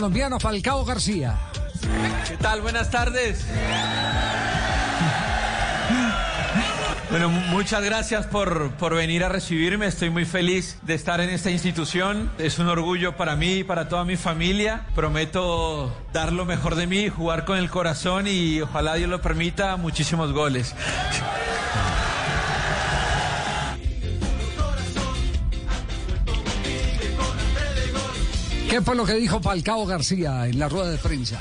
colombiano Falcao García. ¿Qué tal? Buenas tardes. Bueno, mu- muchas gracias por, por venir a recibirme. Estoy muy feliz de estar en esta institución. Es un orgullo para mí y para toda mi familia. Prometo dar lo mejor de mí, jugar con el corazón y ojalá Dios lo permita, muchísimos goles. ¿Qué fue lo que dijo Falcao García en la rueda de prensa?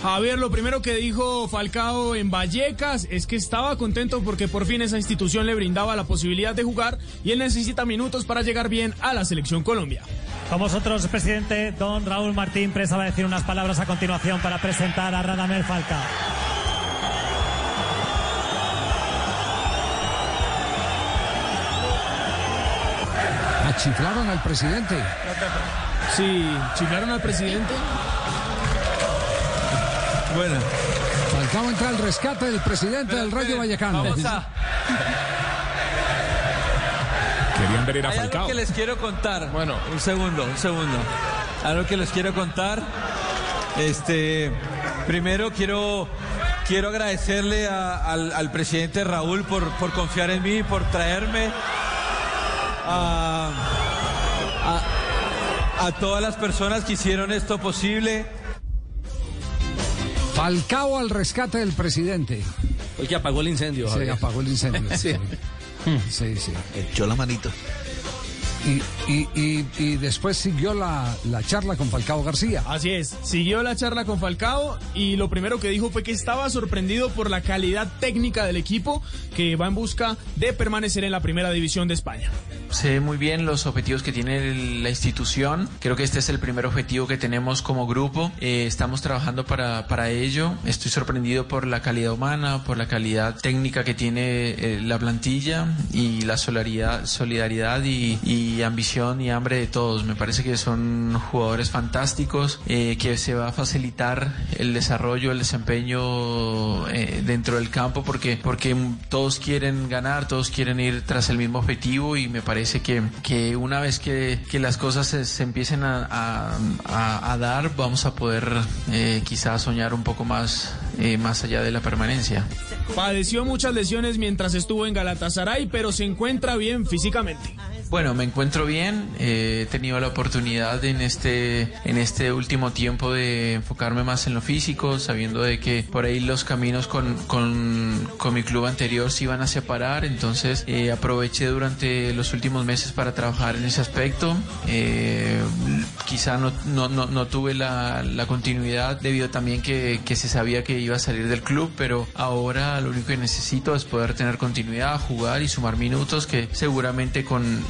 Javier, lo primero que dijo Falcao en Vallecas es que estaba contento porque por fin esa institución le brindaba la posibilidad de jugar y él necesita minutos para llegar bien a la selección Colombia. Con vosotros, presidente don Raúl Martín Presa va a decir unas palabras a continuación para presentar a Radamel Falcao. Achiflaron al presidente. Sí, chiflaron al presidente. Bueno, Falcao entra al rescate del presidente del Rayo Vallecano. vamos a... Querían ver era Hay algo que les quiero contar. Bueno, un segundo, un segundo. Algo que les quiero contar. Este, primero quiero, quiero agradecerle a- al, al presidente Raúl por, por confiar en mí, por traerme a, a, a todas las personas que hicieron esto posible. Falcao al rescate del presidente. El que apagó el incendio, Se Javier. apagó el incendio. Sí, sí. sí. Echó la manito. Y, y- y- y después siguió la, la charla con Falcao García. Así es, siguió la charla con Falcao y lo primero que dijo fue que estaba sorprendido por la calidad técnica del equipo que va en busca de permanecer en la primera división de España. Sé muy bien los objetivos que tiene la institución. Creo que este es el primer objetivo que tenemos como grupo. Eh, estamos trabajando para, para ello. Estoy sorprendido por la calidad humana, por la calidad técnica que tiene eh, la plantilla y la solidaridad, solidaridad y, ambición y hambre de todos. Me parece que son jugadores fantásticos, eh, que se va a facilitar el desarrollo, el desempeño eh, dentro del campo porque, porque todos quieren ganar, todos quieren ir tras el mismo objetivo y me parece que, que una vez que, que las cosas se, empiecen a- a dar, vamos a poder eh, quizás soñar un poco más, eh, más allá de la permanencia. Padeció muchas lesiones mientras estuvo en Galatasaray, pero se encuentra bien físicamente. Bueno, me encuentro bien. eh, he tenido la oportunidad en este, en este último tiempo de enfocarme más en lo físico, sabiendo de que por ahí los caminos con, con, con mi club anterior se iban a separar. Entonces eh, aproveché durante los últimos meses para trabajar en ese aspecto. Eh, quizá no, no, no, no tuve la, la continuidad debido también que, que se sabía que iba a salir del club, pero ahora lo único que necesito es poder tener continuidad, jugar y sumar minutos que seguramente con,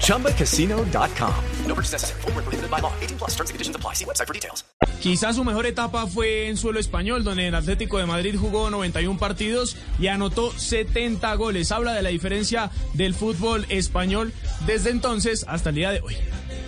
ChumbaCasino.com. No purchase necessary. Void where prohibited by law. 18 plus terms and conditions apply. See website for details. Quizás su mejor etapa fue en suelo español, donde el Atlético de Madrid jugó 91 partidos y anotó 70 goles. Habla de la diferencia del fútbol español desde entonces hasta el día de hoy.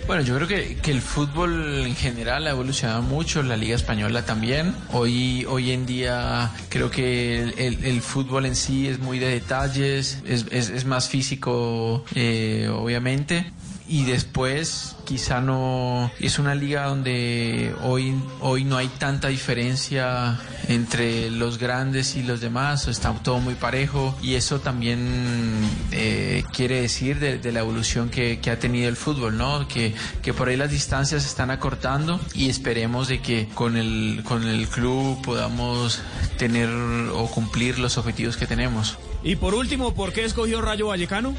Bueno, yo creo que, que el fútbol en general ha evolucionado mucho, la Liga Española también. Hoy, hoy en día creo que el, fútbol en sí es muy de detalles, es, es- es más físico, eh, obviamente. y después quizá no es una liga donde hoy hoy no hay tanta diferencia entre los grandes y los demás está todo muy parejo y eso también eh, quiere decir de, de la evolución que, que, ha tenido el fútbol no que, que por ahí las distancias se están acortando y esperemos de que con el con el club podamos tener o cumplir los objetivos que tenemos. Y por último por qué escogió Rayo Vallecano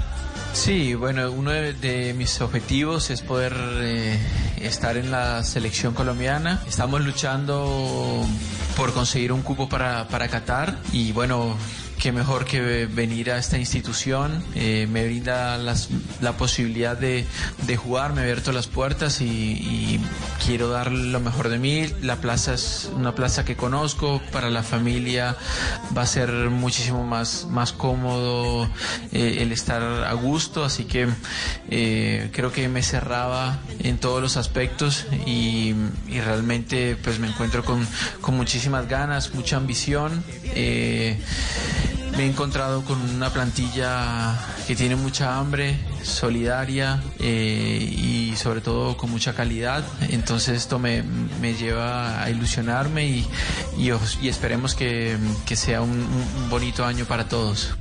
Sí, bueno, uno de, de mis objetivos es poder eh, estar en la selección colombiana. Estamos luchando por conseguir un cupo para, para Qatar y bueno, qué mejor que venir a esta institución, eh, me brinda las, la posibilidad de, jugar, me abierto las puertas y, quiero dar lo mejor de mí. La plaza es una plaza que conozco, para la familia va a ser muchísimo más, más cómodo eh, el estar a gusto, así que eh, creo que me cerraba en todos los aspectos y, realmente pues me encuentro con, con muchísimas ganas, mucha ambición. Me he encontrado con una plantilla que tiene mucha hambre, solidaria eh, y sobre todo con mucha calidad. Entonces esto me, me lleva a ilusionarme y, y, esperemos que, que sea un, un, bonito año para todos.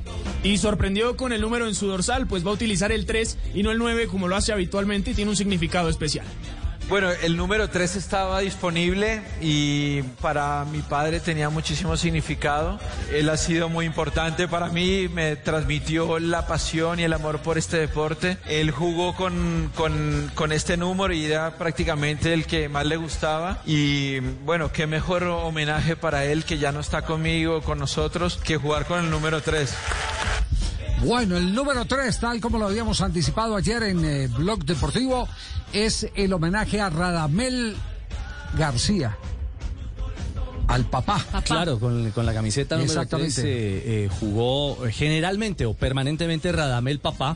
Y sorprendió con el número en su dorsal, pues va a utilizar el 3 y no el 9 como lo hace habitualmente y tiene un significado especial. Bueno, el número 3 estaba disponible y para mi padre tenía muchísimo significado. Él ha sido muy importante para mí, me transmitió la pasión y el amor por este deporte. Él jugó con, con, este número y era prácticamente el que más le gustaba. Y bueno, qué mejor homenaje para él que ya no está conmigo, con nosotros, que jugar con el número 3. Bueno, el número 3, tal como lo habíamos anticipado ayer en eh, Blog Deportivo, es el homenaje a Radamel García. Al papá. papá. Claro, con, con, la camiseta número Exactamente. 3 eh, eh, jugó generalmente o permanentemente Radamel Papá.